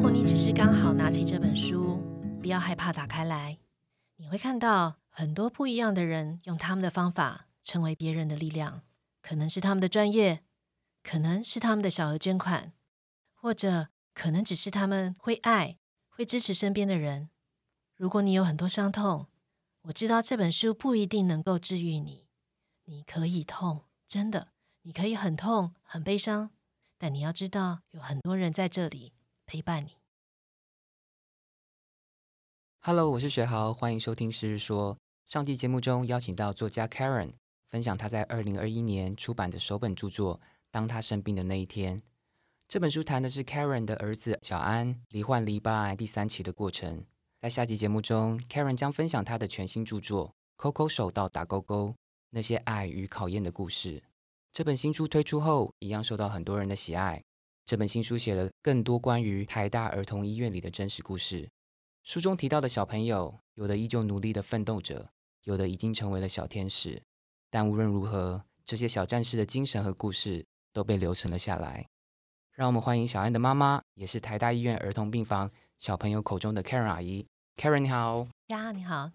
如果你只是刚好拿起这本书，不要害怕打开来，你会看到很多不一样的人用他们的方法成为别人的力量，可能是他们的专业，可能是他们的小额捐款，或者可能只是他们会爱、会支持身边的人。如果你有很多伤痛，我知道这本书不一定能够治愈你，你可以痛，真的，你可以很痛、很悲伤，但你要知道，有很多人在这里陪伴你。Hello，我是学豪，欢迎收听《诗日说》。上期节目中邀请到作家 Karen 分享她在二零二一年出版的首本著作《当她生病的那一天》。这本书谈的是 Karen 的儿子小安罹患淋巴癌第三期的过程。在下集节目中，Karen 将分享她的全新著作《抠抠手到打勾勾：那些爱与考验的故事》。这本新书推出后，一样受到很多人的喜爱。这本新书写了更多关于台大儿童医院里的真实故事。书中提到的小朋友，有的依旧努力的奋斗着，有的已经成为了小天使。但无论如何，这些小战士的精神和故事都被留存了下来。让我们欢迎小安的妈妈，也是台大医院儿童病房小朋友口中的 Karen 阿姨。Karen 你好，呀，你好，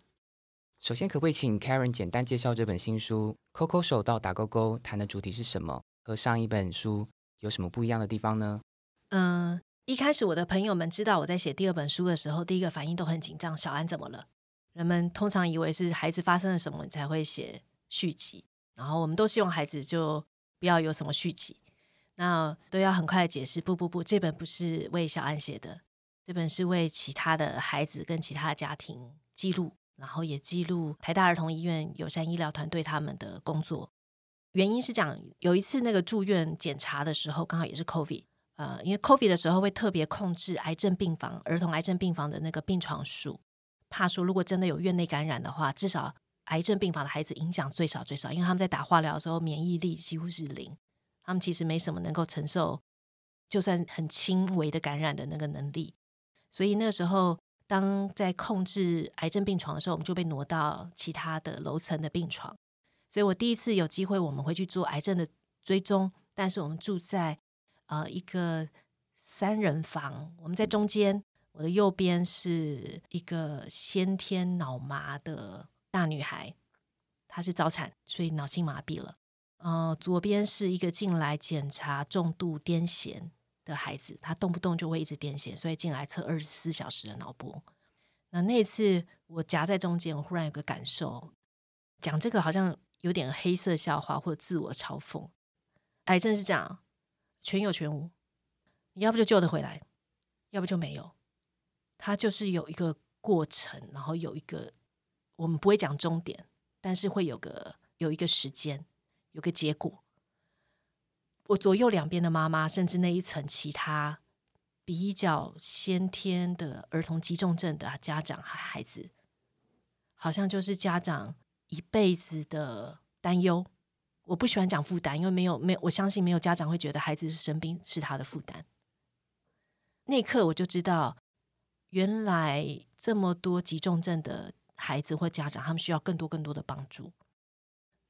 首先可不可以请 Karen 简单介绍这本新书《抠抠手到打勾勾》谈的主题是什么？和上一本书有什么不一样的地方呢？嗯、一开始我的朋友们知道我在写第二本书的时候，第一个反应都很紧张。小安怎么了？人们通常以为是孩子发生了什么，才会写续集。然后我们都希望孩子就不要有什么续集，那都要很快解释。不不不，这本不是为小安写的，这本是为其他的孩子跟其他家庭记录，然后也记录台大儿童医院友善医疗团队他们的工作。原因是讲有一次那个住院检查的时候，刚好也是 COVID。呃，因为 COVID 的时候会特别控制癌症病房、儿童癌症病房的那个病床数，怕说如果真的有院内感染的话，至少癌症病房的孩子影响最少最少，因为他们在打化疗的时候免疫力几乎是零，他们其实没什么能够承受，就算很轻微的感染的那个能力。所以那个时候，当在控制癌症病床的时候，我们就被挪到其他的楼层的病床。所以我第一次有机会，我们会去做癌症的追踪，但是我们住在呃一个三人房，我们在中间，我的右边是一个先天脑麻的大女孩，她是早产，所以脑性麻痹了。呃，左边是一个进来检查重度癫痫的孩子，他动不动就会一直癫痫，所以进来测二十四小时的脑波。那那次我夹在中间，我忽然有个感受，讲这个好像有点黑色笑话或者自我嘲讽。癌症是这样，全有全无，你要不就救得回来，要不就没有。它就是有一个过程，然后有一个我们不会讲终点，但是会有个有一个时间，有个结果。我左右两边的妈妈，甚至那一层其他比较先天的儿童急重症的家长和孩子，好像就是家长一辈子的担忧。我不喜欢讲负担，因为没有没有，我相信没有家长会觉得孩子生病是他的负担。那一刻我就知道，原来这么多急重症的孩子或家长，他们需要更多更多的帮助。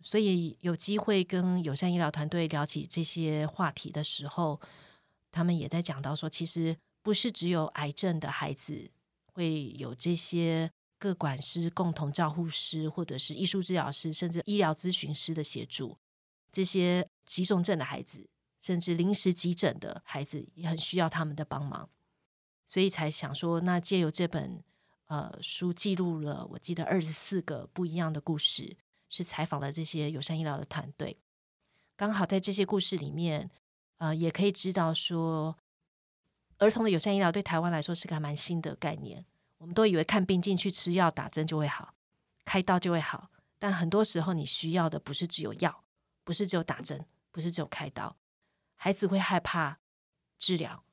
所以有机会跟友善医疗团队聊起这些话题的时候，他们也在讲到说，其实不是只有癌症的孩子会有这些各管师、共同照护师，或者是艺术治疗师，甚至医疗咨询师的协助。这些急重症的孩子，甚至临时急诊的孩子，也很需要他们的帮忙，所以才想说，那借由这本呃书，记录了我记得二十四个不一样的故事，是采访了这些友善医疗的团队。刚好在这些故事里面，呃，也可以知道说，儿童的友善医疗对台湾来说是个蛮新的概念。我们都以为看病进去吃药打针就会好，开刀就会好，但很多时候你需要的不是只有药。不是只有打针，不是只有开刀，孩子会害怕治疗，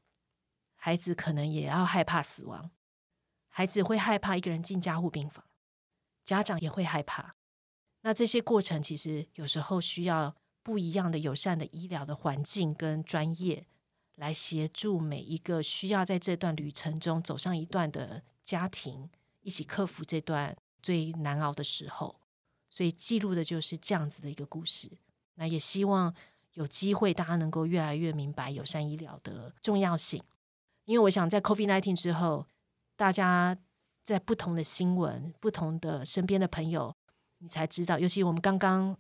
孩子可能也要害怕死亡，孩子会害怕一个人进加护病房，家长也会害怕。那这些过程其实有时候需要不一样的友善的医疗的环境跟专业来协助每一个需要在这段旅程中走上一段的家庭，一起克服这段最难熬的时候。所以记录的就是这样子的一个故事。那也希望有机会大家能够越来越明白友善医疗的重要性。因为我想在 COVID-19 之后，大家在不同的新闻、不同的身边的朋友，你才知道，尤其我们刚刚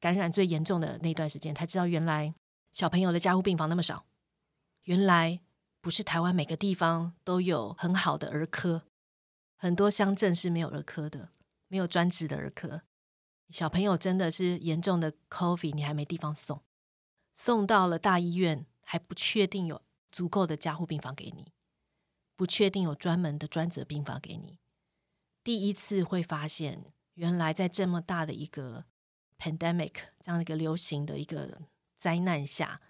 感染最严重的那段时间，才知道原来小朋友的加护病房那么少，原来不是台湾每个地方都有很好的儿科，很多乡镇是没有儿科的，没有专职的儿科。小朋友真的是严重的 COVID，你还没地方送，送到了大医院还不确定有足够的加护病房给你，不确定有专门的专责病房给你。第一次会发现，原来在这么大的一个 pandemic 这样的一个流行的一个灾难下，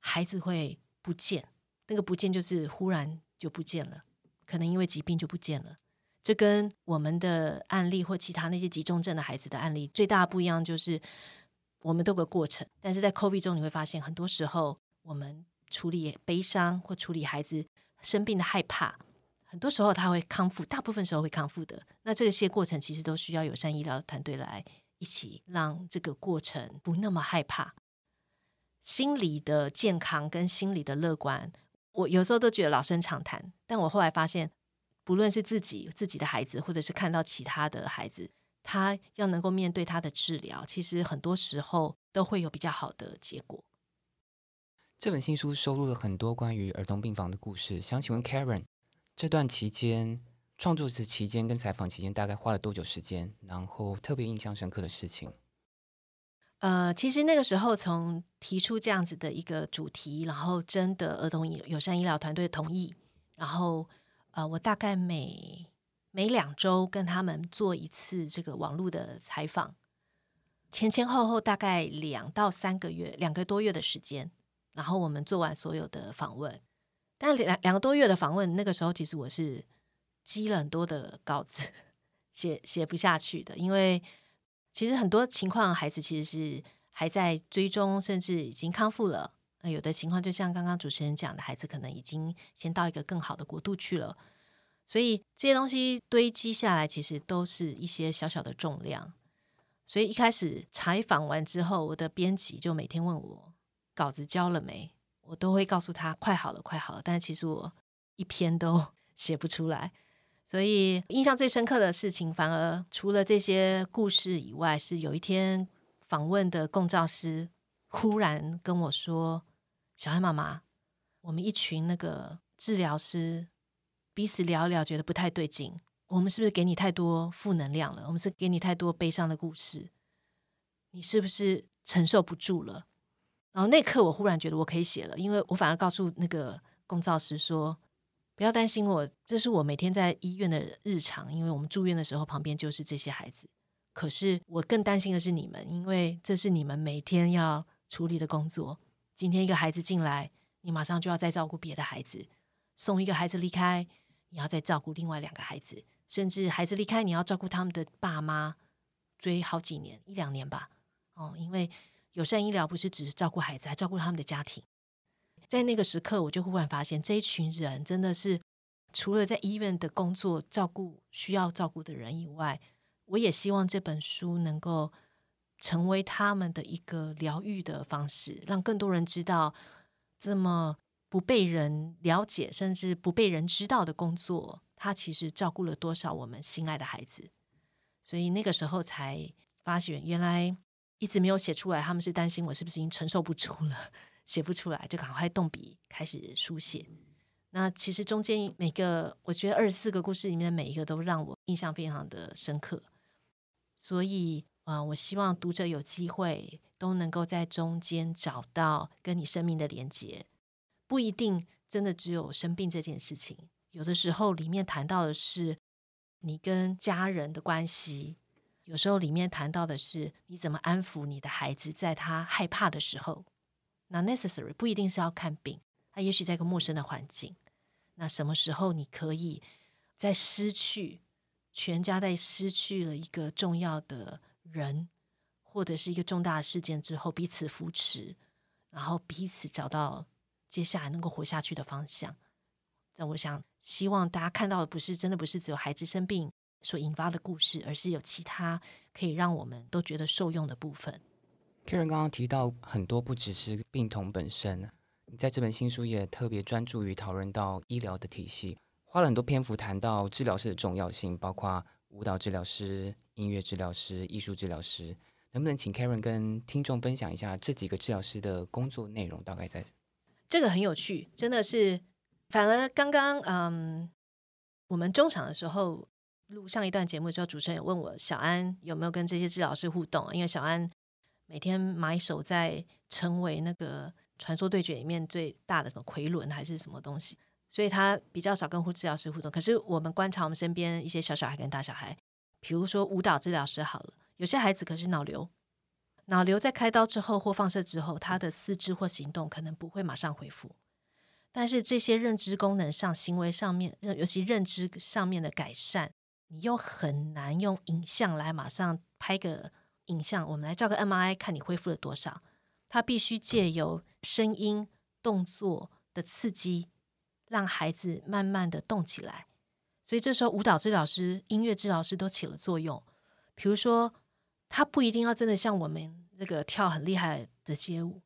孩子会不见，那个不见就是忽然就不见了，可能因为疾病就不见了。这跟我们的案例或其他那些急中症的孩子的案例最大不一样，就是我们都有个过程。但是在 COVID 中，你会发现很多时候我们处理悲伤或处理孩子生病的害怕，很多时候他会康复，大部分时候会康复的。那这些过程其实都需要友善医疗团队来一起让这个过程不那么害怕。心理的健康跟心理的乐观，我有时候都觉得老生常谈，但我后来发现。不论是自己自己的孩子，或者是看到其他的孩子，他要能够面对他的治疗，其实很多时候都会有比较好的结果。这本新书收录了很多关于儿童病房的故事，想请问 Karen，这段期间创作时期间跟采访期间大概花了多久时间？然后特别印象深刻的事情？呃，其实那个时候从提出这样子的一个主题，然后征得儿童友善医疗团队同意，然后。呃，我大概每每两周跟他们做一次这个网络的采访，前前后后大概两到三个月，两个多月的时间，然后我们做完所有的访问。但两两个多月的访问，那个时候其实我是积了很多的稿子，写写不下去的，因为其实很多情况孩子其实是还在追踪，甚至已经康复了。那有的情况就像刚刚主持人讲的，孩子可能已经先到一个更好的国度去了，所以这些东西堆积下来，其实都是一些小小的重量。所以一开始采访完之后，我的编辑就每天问我稿子交了没，我都会告诉他快好了，快好了。但其实我一篇都 写不出来。所以印象最深刻的事情，反而除了这些故事以外，是有一天访问的共照师忽然跟我说。小孩妈妈，我们一群那个治疗师彼此聊一聊，觉得不太对劲。我们是不是给你太多负能量了？我们是给你太多悲伤的故事，你是不是承受不住了？然后那刻，我忽然觉得我可以写了，因为我反而告诉那个共造师说：“不要担心我，这是我每天在医院的日常。因为我们住院的时候，旁边就是这些孩子。可是我更担心的是你们，因为这是你们每天要处理的工作。”今天一个孩子进来，你马上就要再照顾别的孩子；送一个孩子离开，你要再照顾另外两个孩子，甚至孩子离开，你要照顾他们的爸妈，追好几年，一两年吧。哦，因为友善医疗不是只是照顾孩子，还照顾他们的家庭。在那个时刻，我就忽然发现，这一群人真的是除了在医院的工作照顾需要照顾的人以外，我也希望这本书能够。成为他们的一个疗愈的方式，让更多人知道这么不被人了解，甚至不被人知道的工作，他其实照顾了多少我们心爱的孩子。所以那个时候才发现，原来一直没有写出来，他们是担心我是不是已经承受不住了，写不出来，就赶快动笔开始书写。那其实中间每个，我觉得二十四个故事里面的每一个都让我印象非常的深刻，所以。啊，我希望读者有机会都能够在中间找到跟你生命的连接，不一定真的只有生病这件事情。有的时候里面谈到的是你跟家人的关系，有时候里面谈到的是你怎么安抚你的孩子，在他害怕的时候。那 necessary 不一定是要看病，他也许在一个陌生的环境。那什么时候你可以在失去全家在失去了一个重要的？人或者是一个重大事件之后，彼此扶持，然后彼此找到接下来能够活下去的方向。那我想，希望大家看到的不是真的不是只有孩子生病所引发的故事，而是有其他可以让我们都觉得受用的部分。Karen 刚刚提到很多，不只是病童本身，你在这本新书也特别专注于讨论到医疗的体系，花了很多篇幅谈到治疗师的重要性，包括舞蹈治疗师、音乐治疗师、艺术治疗师。能不能请 Karen 跟听众分享一下这几个治疗师的工作内容？大概在这个很有趣，真的是。反而刚刚嗯，我们中场的时候录上一段节目的时候，主持人也问我小安有没有跟这些治疗师互动，因为小安每天埋首在成为那个传说对决里面最大的什么奎伦还是什么东西，所以他比较少跟护治疗师互动。可是我们观察我们身边一些小小孩跟大小孩，比如说舞蹈治疗师好了。有些孩子可是脑瘤，脑瘤在开刀之后或放射之后，他的四肢或行动可能不会马上恢复。但是这些认知功能上、行为上面，尤其认知上面的改善，你又很难用影像来马上拍个影像，我们来照个 MRI 看你恢复了多少。他必须借由声音、动作的刺激，让孩子慢慢的动起来。所以这时候舞蹈治疗师、音乐治疗师都起了作用。比如说。他不一定要真的像我们这个跳很厉害的街舞，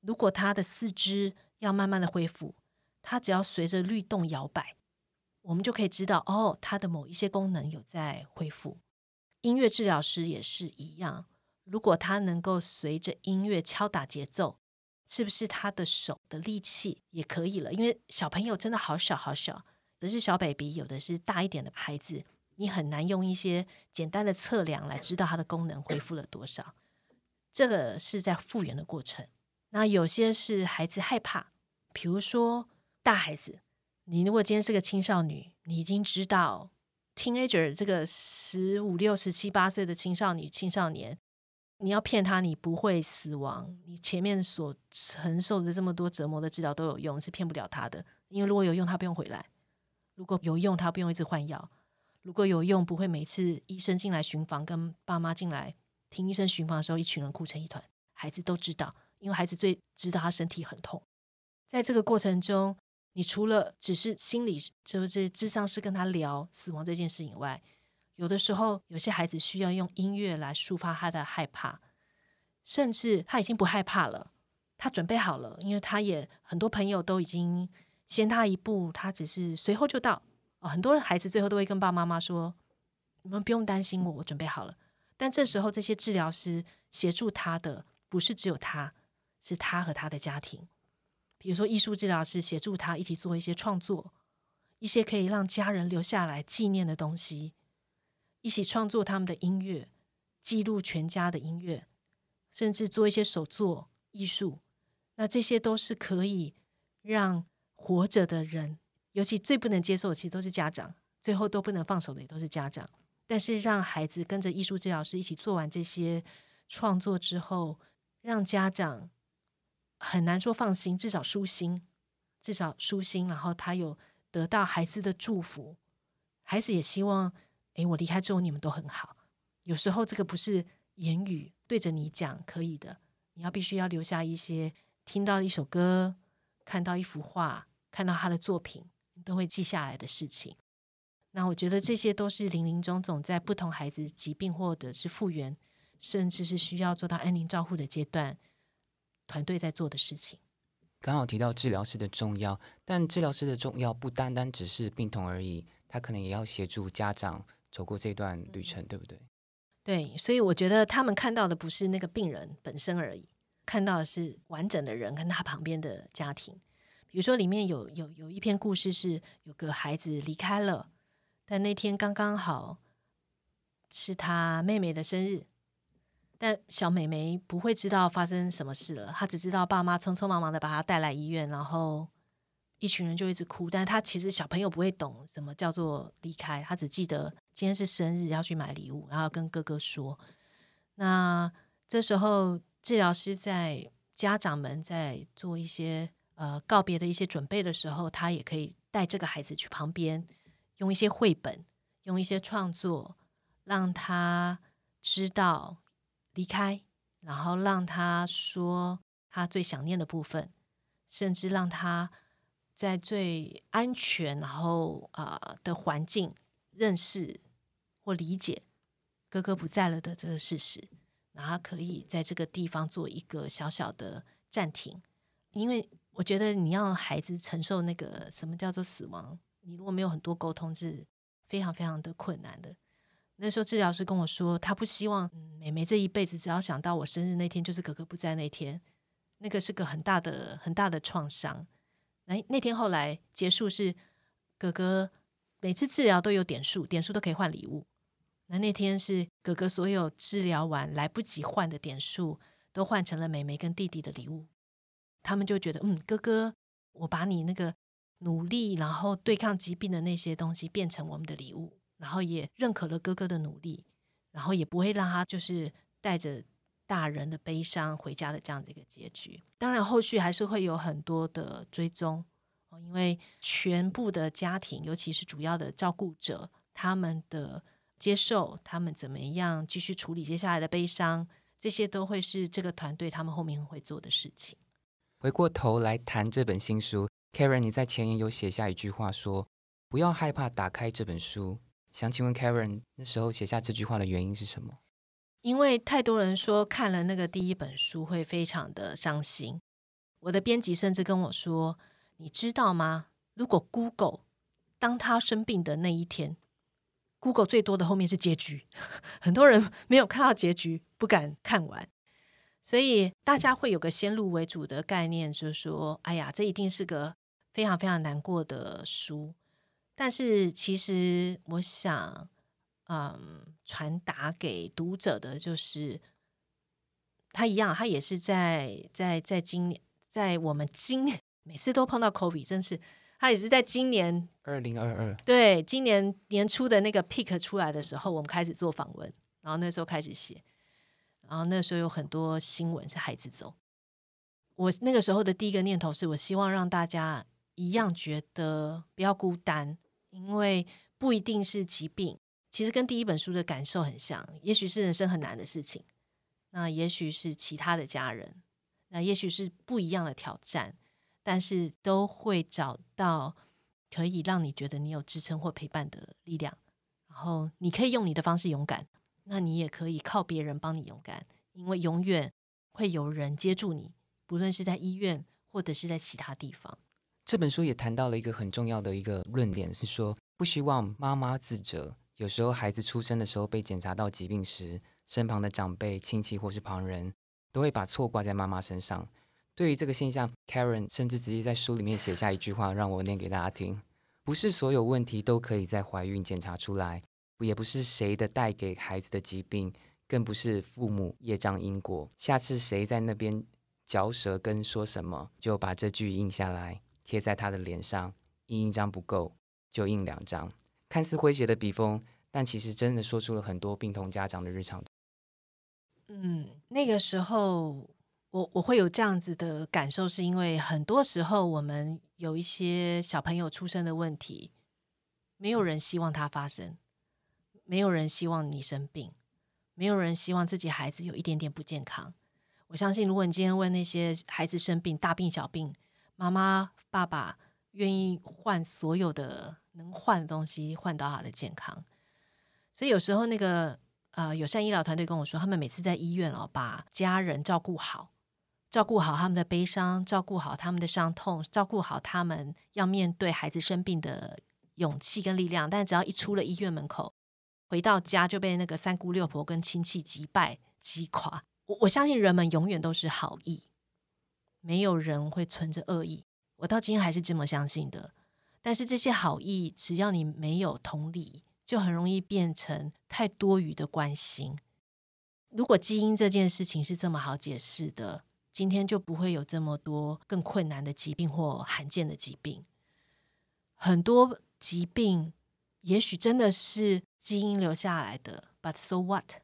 如果他的四肢要慢慢的恢复，他只要随着律动摇摆，我们就可以知道哦，他的某一些功能有在恢复。音乐治疗师也是一样，如果他能够随着音乐敲打节奏，是不是他的手的力气也可以了？因为小朋友真的好小好小，有的是小 baby，有的是大一点的孩子。你很难用一些简单的测量来知道他的功能恢复了多少。这个是在复原的过程。那有些是孩子害怕，比如说大孩子，你如果今天是个青少女，你已经知道 teenager 这个十五六、十七八岁的青少年、青少年，你要骗他你不会死亡，你前面所承受的这么多折磨的治疗都有用，是骗不了他的。因为如果有用，他不用回来；如果有用，他不用一直换药。如果有用，不会每次医生进来巡房，跟爸妈进来听医生巡房的时候，一群人哭成一团。孩子都知道，因为孩子最知道他身体很痛。在这个过程中，你除了只是心理就是智商是跟他聊死亡这件事以外，有的时候有些孩子需要用音乐来抒发他的害怕，甚至他已经不害怕了，他准备好了，因为他也很多朋友都已经先他一步，他只是随后就到。很多孩子最后都会跟爸爸妈妈说：“你们不用担心我，我准备好了。”但这时候，这些治疗师协助他的不是只有他，是他和他的家庭。比如说，艺术治疗师协助他一起做一些创作，一些可以让家人留下来纪念的东西，一起创作他们的音乐，记录全家的音乐，甚至做一些手作艺术。那这些都是可以让活着的人。尤其最不能接受的，其实都是家长，最后都不能放手的也都是家长。但是让孩子跟着艺术治疗师一起做完这些创作之后，让家长很难说放心，至少舒心，至少舒心。然后他有得到孩子的祝福，孩子也希望，诶，我离开之后你们都很好。有时候这个不是言语对着你讲可以的，你要必须要留下一些听到一首歌，看到一幅画，看到他的作品。都会记下来的事情，那我觉得这些都是林林总总在不同孩子疾病或者是复原，甚至是需要做到安宁照护的阶段，团队在做的事情。刚好提到治疗师的重要，但治疗师的重要不单单只是病童而已，他可能也要协助家长走过这段旅程，对不对？对，所以我觉得他们看到的不是那个病人本身而已，看到的是完整的人跟他旁边的家庭。比如说，里面有有有一篇故事，是有个孩子离开了，但那天刚刚好是他妹妹的生日，但小美眉不会知道发生什么事了，她只知道爸妈匆匆忙忙的把她带来医院，然后一群人就一直哭，但她其实小朋友不会懂什么叫做离开，她只记得今天是生日要去买礼物，然后跟哥哥说。那这时候治疗师在家长们在做一些。呃，告别的一些准备的时候，他也可以带这个孩子去旁边，用一些绘本，用一些创作，让他知道离开，然后让他说他最想念的部分，甚至让他在最安全然后啊的环境认识或理解哥哥不在了的这个事实，然后可以在这个地方做一个小小的暂停，因为。我觉得你要孩子承受那个什么叫做死亡，你如果没有很多沟通，是非常非常的困难的。那时候治疗师跟我说，他不希望美美这一辈子只要想到我生日那天就是哥哥不在那天，那个是个很大的很大的创伤。那那天后来结束是哥哥每次治疗都有点数，点数都可以换礼物。那那天是哥哥所有治疗完来不及换的点数，都换成了美美跟弟弟的礼物。他们就觉得，嗯，哥哥，我把你那个努力然后对抗疾病的那些东西变成我们的礼物，然后也认可了哥哥的努力，然后也不会让他就是带着大人的悲伤回家的这样的一个结局。当然，后续还是会有很多的追踪，因为全部的家庭，尤其是主要的照顾者，他们的。接受他们怎么样继续处理接下来的悲伤，这些都会是这个团队他们后面会做的事情。回过头来谈这本新书，Karen，你在前言有写下一句话说：“不要害怕打开这本书。”想请问 Karen，那时候写下这句话的原因是什么？因为太多人说看了那个第一本书会非常的伤心。我的编辑甚至跟我说：“你知道吗？如果 Google 当他生病的那一天。” Google 最多的后面是结局，很多人没有看到结局，不敢看完，所以大家会有个先入为主的概念，就是说，哎呀，这一定是个非常非常难过的书。但是其实我想，嗯，传达给读者的就是，他一样，他也是在在在今年，在我们今年 每次都碰到 COVID，真是。他也是在今年二零二二，对，今年年初的那个 pick 出来的时候，我们开始做访问，然后那时候开始写，然后那时候有很多新闻是孩子走。我那个时候的第一个念头是我希望让大家一样觉得不要孤单，因为不一定是疾病，其实跟第一本书的感受很像，也许是人生很难的事情，那也许是其他的家人，那也许是不一样的挑战。但是都会找到可以让你觉得你有支撑或陪伴的力量，然后你可以用你的方式勇敢，那你也可以靠别人帮你勇敢，因为永远会有人接住你，不论是在医院或者是在其他地方。这本书也谈到了一个很重要的一个论点，是说不希望妈妈自责。有时候孩子出生的时候被检查到疾病时，身旁的长辈、亲戚或是旁人都会把错挂在妈妈身上。对于这个现象，Karen 甚至直接在书里面写下一句话，让我念给大家听：不是所有问题都可以在怀孕检查出来，也不是谁的带给孩子的疾病，更不是父母业障因果。下次谁在那边嚼舌根说什么，就把这句印下来，贴在他的脸上。印一张不够，就印两张。看似诙谐的笔锋，但其实真的说出了很多病童家长的日常。嗯，那个时候。我我会有这样子的感受，是因为很多时候我们有一些小朋友出生的问题，没有人希望他发生，没有人希望你生病，没有人希望自己孩子有一点点不健康。我相信，如果你今天问那些孩子生病，大病小病，妈妈爸爸愿意换所有的能换的东西，换到他的健康。所以有时候那个呃友善医疗团队跟我说，他们每次在医院哦，把家人照顾好。照顾好他们的悲伤，照顾好他们的伤痛，照顾好他们要面对孩子生病的勇气跟力量。但只要一出了医院门口，回到家就被那个三姑六婆跟亲戚击败击垮。我我相信人们永远都是好意，没有人会存着恶意。我到今天还是这么相信的。但是这些好意，只要你没有同理，就很容易变成太多余的关心。如果基因这件事情是这么好解释的。今天就不会有这么多更困难的疾病或罕见的疾病。很多疾病也许真的是基因留下来的，But so what？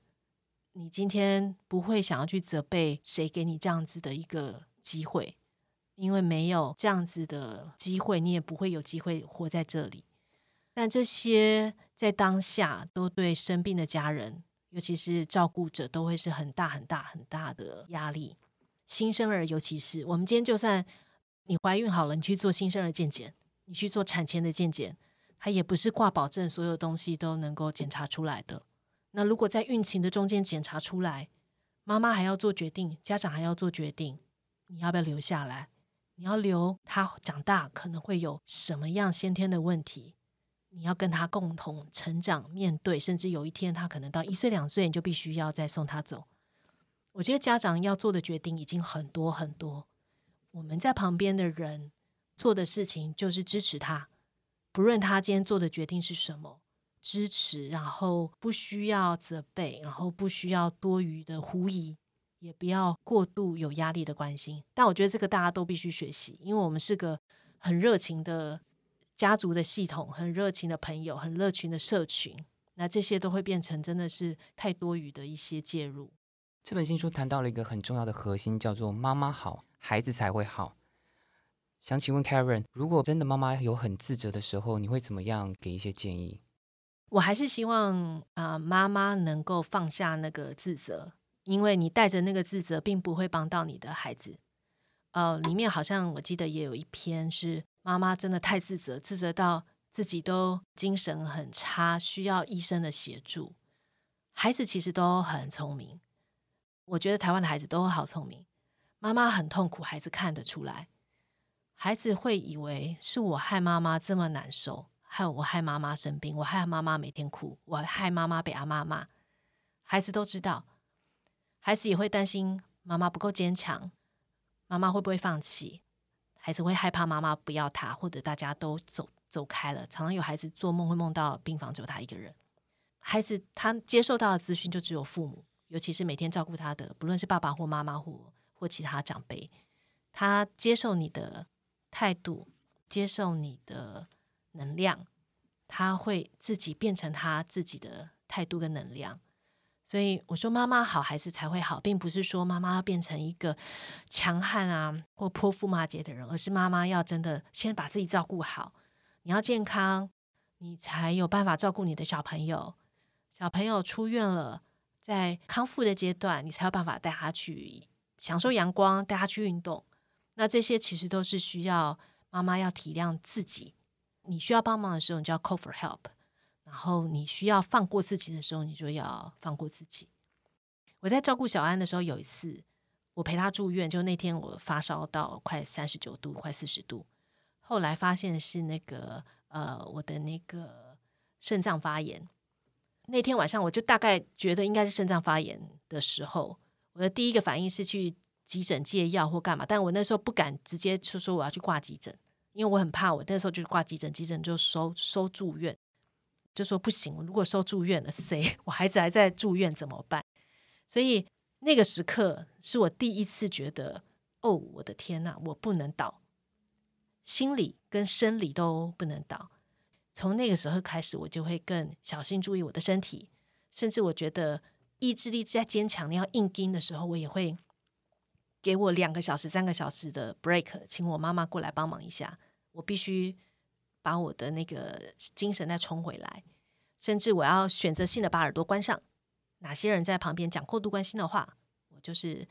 你今天不会想要去责备谁给你这样子的一个机会，因为没有这样子的机会，你也不会有机会活在这里。但这些在当下都对生病的家人，尤其是照顾者，都会是很大很大很大的压力。新生儿，尤其是我们今天，就算你怀孕好了，你去做新生儿健检，你去做产前的健检，它也不是挂保证，所有东西都能够检查出来的。那如果在孕期的中间检查出来，妈妈还要做决定，家长还要做决定，你要不要留下来？你要留他长大可能会有什么样先天的问题，你要跟他共同成长、面对，甚至有一天他可能到一岁两岁，你就必须要再送他走。我觉得家长要做的决定已经很多很多，我们在旁边的人做的事情就是支持他，不论他今天做的决定是什么，支持，然后不需要责备，然后不需要多余的狐疑，也不要过度有压力的关心。但我觉得这个大家都必须学习，因为我们是个很热情的家族的系统，很热情的朋友，很热情的社群，那这些都会变成真的是太多余的一些介入。这本新书谈到了一个很重要的核心，叫做“妈妈好，孩子才会好”。想请问 Karen，如果真的妈妈有很自责的时候，你会怎么样给一些建议？我还是希望啊，妈妈能够放下那个自责，因为你带着那个自责，并不会帮到你的孩子。呃，里面好像我记得也有一篇是妈妈真的太自责，自责到自己都精神很差，需要医生的协助。孩子其实都很聪明。我觉得台湾的孩子都好聪明，妈妈很痛苦，孩子看得出来。孩子会以为是我害妈妈这么难受，害我害妈妈生病，我害妈妈每天哭，我害妈妈被阿妈骂。孩子都知道，孩子也会担心妈妈不够坚强，妈妈会不会放弃？孩子会害怕妈妈不要他，或者大家都走走开了。常常有孩子做梦会梦到病房只有他一个人。孩子他接受到的资讯就只有父母。尤其是每天照顾他的，不论是爸爸或妈妈或或其他长辈，他接受你的态度，接受你的能量，他会自己变成他自己的态度跟能量。所以我说，妈妈好，孩子才会好，并不是说妈妈要变成一个强悍啊或泼妇骂街的人，而是妈妈要真的先把自己照顾好。你要健康，你才有办法照顾你的小朋友。小朋友出院了。在康复的阶段，你才有办法带他去享受阳光，带他去运动。那这些其实都是需要妈妈要体谅自己。你需要帮忙的时候，你就要 call for help；然后你需要放过自己的时候，你就要放过自己。我在照顾小安的时候，有一次我陪他住院，就那天我发烧到快三十九度，快四十度，后来发现是那个呃我的那个肾脏发炎。那天晚上，我就大概觉得应该是肾脏发炎的时候。我的第一个反应是去急诊借药或干嘛，但我那时候不敢直接就说我要去挂急诊，因为我很怕。我那时候就是挂急诊，急诊就收收住院，就说不行。如果收住院了，谁 我孩子还在住院怎么办？所以那个时刻是我第一次觉得，哦，我的天呐，我不能倒，心理跟生理都不能倒。从那个时候开始，我就会更小心注意我的身体，甚至我觉得意志力在坚强，你要硬盯的时候，我也会给我两个小时、三个小时的 break，请我妈妈过来帮忙一下。我必须把我的那个精神再冲回来，甚至我要选择性的把耳朵关上。哪些人在旁边讲过度关心的话，我就是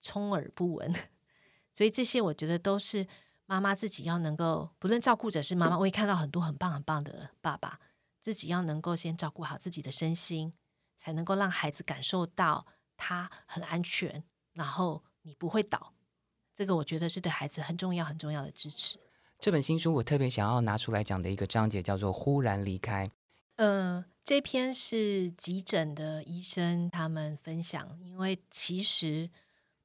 充耳不闻。所以这些我觉得都是。妈妈自己要能够，不论照顾者是妈妈，我也看到很多很棒很棒的爸爸，自己要能够先照顾好自己的身心，才能够让孩子感受到他很安全，然后你不会倒。这个我觉得是对孩子很重要很重要的支持。这本新书我特别想要拿出来讲的一个章节叫做“忽然离开”。呃，这篇是急诊的医生他们分享，因为其实。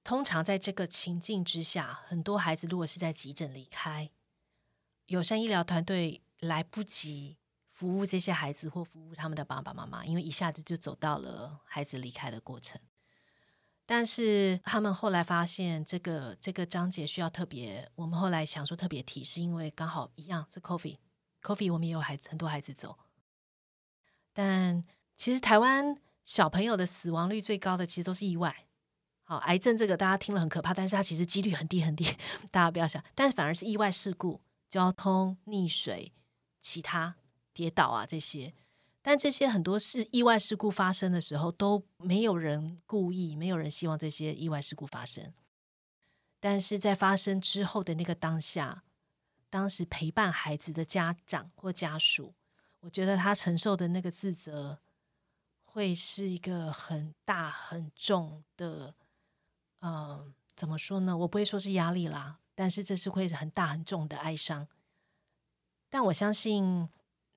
通常在这个情境之下，很多孩子如果是在急诊离开，友善医疗团队来不及服务这些孩子或服务他们的爸爸妈妈，因为一下子就走到了孩子离开的过程。但是他们后来发现，这个这个章节需要特别，我们后来想说特别提，是因为刚好一样是 coffee，coffee 我们也有孩子很多孩子走，但其实台湾小朋友的死亡率最高的其实都是意外。好，癌症这个大家听了很可怕，但是它其实几率很低很低，大家不要想。但是反而是意外事故、交通溺水、其他跌倒啊这些，但这些很多是意外事故发生的时候都没有人故意，没有人希望这些意外事故发生。但是在发生之后的那个当下，当时陪伴孩子的家长或家属，我觉得他承受的那个自责，会是一个很大很重的。嗯，怎么说呢？我不会说是压力啦，但是这是会很大很重的哀伤。但我相信，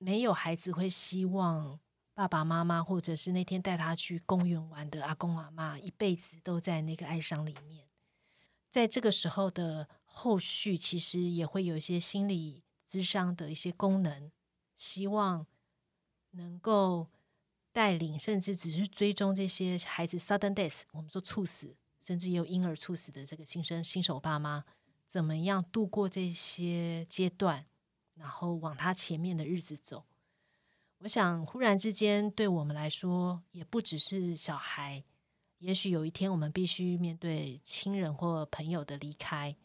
没有孩子会希望爸爸妈妈，或者是那天带他去公园玩的阿公阿妈，一辈子都在那个哀伤里面。在这个时候的后续，其实也会有一些心理智商的一些功能，希望能够带领，甚至只是追踪这些孩子 sudden death，我们说猝死，甚至也有婴儿猝死的这个新生新手爸妈，怎么样度过这些阶段，然后往他前面的日子走。我想，忽然之间对我们来说，也不只是小孩。也许有一天，我们必须面对亲人或朋友的离开，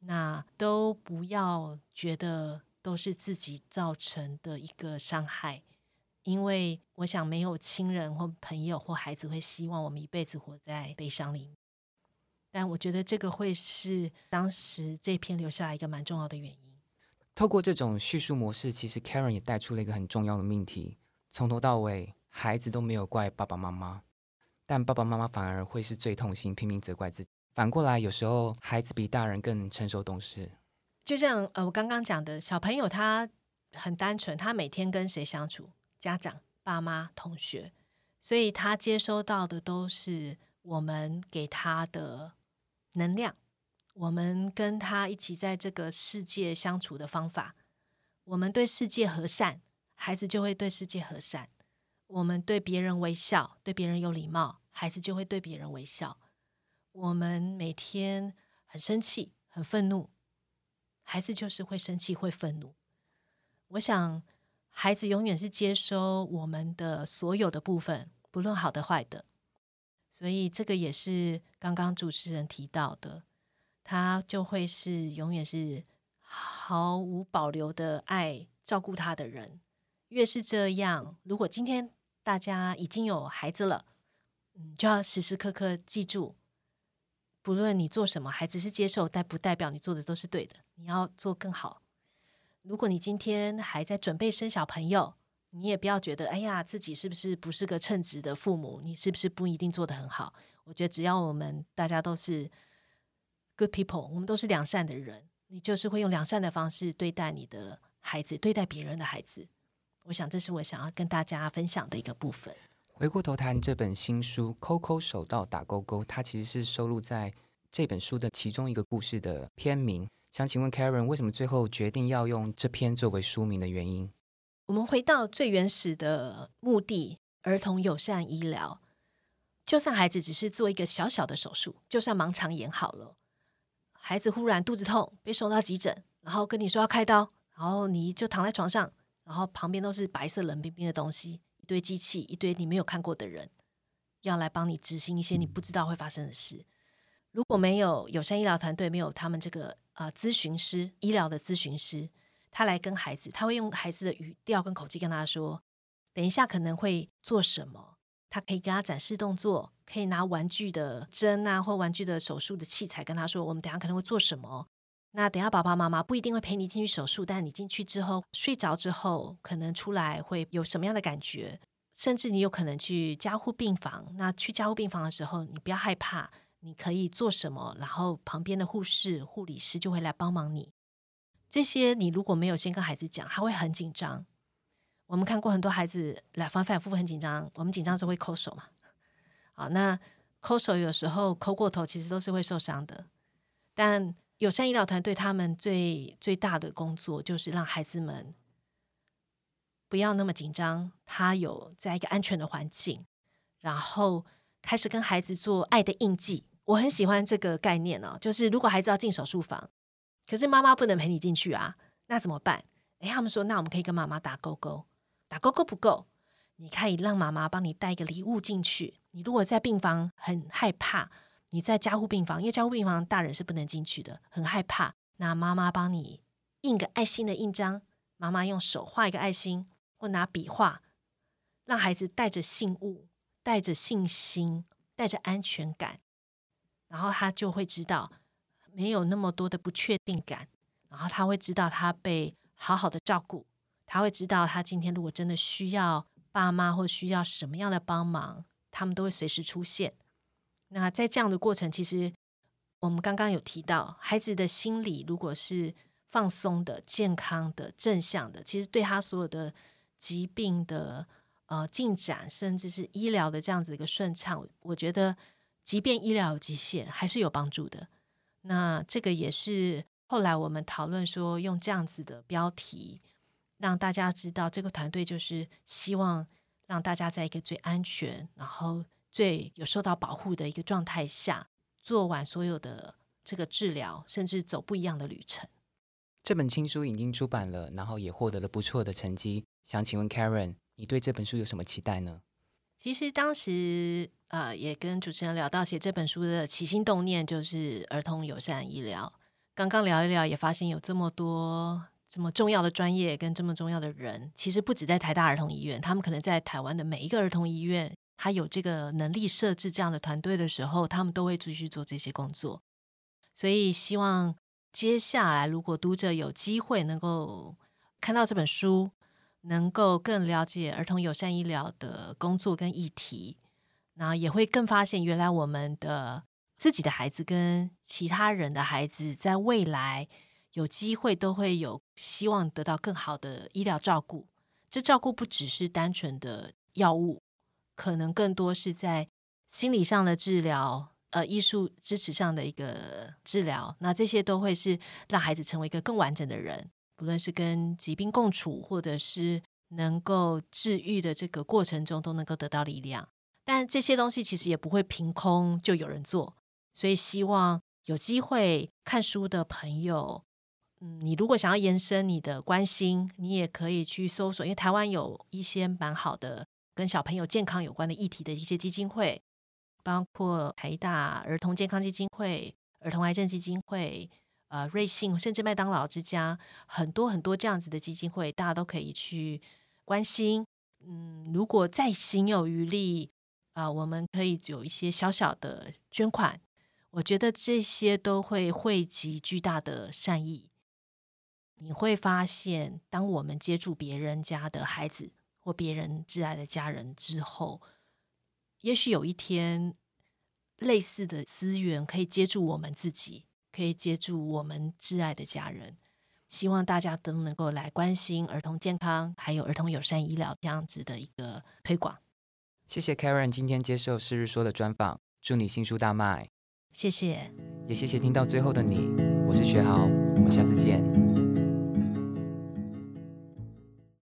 那都不要觉得都是自己造成的一个伤害，因为我想没有亲人或朋友或孩子会希望我们一辈子活在悲伤里。但我觉得这个会是当时这篇留下来一个蛮重要的原因。透过这种叙述模式，其实 Karen 也带出了一个很重要的命题：从头到尾，孩子都没有怪爸爸妈妈。但爸爸妈妈反而会是最痛心，拼命责怪自己。反过来，有时候孩子比大人更成熟懂事。就像呃，我刚刚讲的，小朋友他很单纯，他每天跟谁相处？家长、爸妈、同学，所以他接收到的都是我们给他的能量，我们跟他一起在这个世界相处的方法。我们对世界和善，孩子就会对世界和善。我们对别人微笑，对别人有礼貌，孩子就会对别人微笑。我们每天很生气、很愤怒，孩子就是会生气、会愤怒。我想，孩子永远是接收我们的所有的部分，不论好的坏的。所以，这个也是刚刚主持人提到的，他就会是永远是毫无保留的爱照顾他的人。越是这样，如果今天。大家已经有孩子了，嗯，就要时时刻刻记住，不论你做什么，孩子是接受，但不代表你做的都是对的。你要做更好。如果你今天还在准备生小朋友，你也不要觉得，哎呀，自己是不是不是个称职的父母？你是不是不一定做得很好？我觉得只要我们大家都是 good people，我们都是良善的人，你就是会用良善的方式对待你的孩子，对待别人的孩子。我想，这是我想要跟大家分享的一个部分。回过头谈这本新书《抠抠手到打勾勾》，它其实是收录在这本书的其中一个故事的篇名。想请问 Karen，为什么最后决定要用这篇作为书名的原因？我们回到最原始的目的——儿童友善医疗。就算孩子只是做一个小小的手术，就算盲肠炎好了，孩子忽然肚子痛，被送到急诊，然后跟你说要开刀，然后你就躺在床上。然后旁边都是白色冷冰冰的东西，一堆机器，一堆你没有看过的人，要来帮你执行一些你不知道会发生的事。如果没有友善医疗团队，没有他们这个呃咨询师、医疗的咨询师，他来跟孩子，他会用孩子的语调跟口气跟他说：“等一下可能会做什么？”他可以跟他展示动作，可以拿玩具的针啊，或玩具的手术的器材跟他说：“我们等下可能会做什么。”那等下，爸爸妈妈不一定会陪你进去手术，但你进去之后睡着之后，可能出来会有什么样的感觉？甚至你有可能去加护病房。那去加护病房的时候，你不要害怕，你可以做什么？然后旁边的护士、护理师就会来帮忙你。这些你如果没有先跟孩子讲，他会很紧张。我们看过很多孩子来反反复复很紧张，我们紧张时会抠手嘛？好，那抠手有时候抠过头，其实都是会受伤的，但。友善医疗团队，他们最最大的工作就是让孩子们不要那么紧张，他有在一个安全的环境，然后开始跟孩子做爱的印记。我很喜欢这个概念哦，就是如果孩子要进手术房，可是妈妈不能陪你进去啊，那怎么办？诶，他们说，那我们可以跟妈妈打勾勾，打勾勾不够，你可以让妈妈帮你带一个礼物进去。你如果在病房很害怕。你在加护病房，因为加护病房大人是不能进去的，很害怕。那妈妈帮你印个爱心的印章，妈妈用手画一个爱心，或拿笔画，让孩子带着信物，带着信心，带着安全感，然后他就会知道没有那么多的不确定感，然后他会知道他被好好的照顾，他会知道他今天如果真的需要爸妈或需要什么样的帮忙，他们都会随时出现。那在这样的过程，其实我们刚刚有提到，孩子的心理如果是放松的、健康的、正向的，其实对他所有的疾病的呃进展，甚至是医疗的这样子一个顺畅，我觉得即便医疗有极限，还是有帮助的。那这个也是后来我们讨论说，用这样子的标题，让大家知道这个团队就是希望让大家在一个最安全，然后最有受到保护的一个状态下。做完所有的这个治疗，甚至走不一样的旅程。这本新书已经出版了，然后也获得了不错的成绩。想请问 Karen，你对这本书有什么期待呢？其实当时呃，也跟主持人聊到写这本书的起心动念，就是儿童友善医疗。刚刚聊一聊，也发现有这么多这么重要的专业跟这么重要的人，其实不止在台大儿童医院，他们可能在台湾的每一个儿童医院。他有这个能力设置这样的团队的时候，他们都会继续做这些工作。所以，希望接下来如果读者有机会能够看到这本书，能够更了解儿童友善医疗的工作跟议题，然后也会更发现原来我们的自己的孩子跟其他人的孩子，在未来有机会都会有希望得到更好的医疗照顾。这照顾不只是单纯的药物。可能更多是在心理上的治疗，呃，艺术支持上的一个治疗。那这些都会是让孩子成为一个更完整的人，不论是跟疾病共处，或者是能够治愈的这个过程中，都能够得到力量。但这些东西其实也不会凭空就有人做，所以希望有机会看书的朋友，嗯，你如果想要延伸你的关心，你也可以去搜索，因为台湾有一些蛮好的。跟小朋友健康有关的议题的一些基金会，包括台大儿童健康基金会、儿童癌症基金会、呃瑞幸，甚至麦当劳之家，很多很多这样子的基金会，大家都可以去关心。嗯，如果再心有余力啊，我们可以有一些小小的捐款，我觉得这些都会汇集巨大的善意。你会发现，当我们接触别人家的孩子。或别人挚爱的家人之后，也许有一天，类似的资源可以接住我们自己，可以接住我们挚爱的家人。希望大家都能够来关心儿童健康，还有儿童友善医疗这样子的一个推广。谢谢 Karen 今天接受《是日说》的专访，祝你新书大卖。谢谢，也谢谢听到最后的你。我是学豪，我们下次见。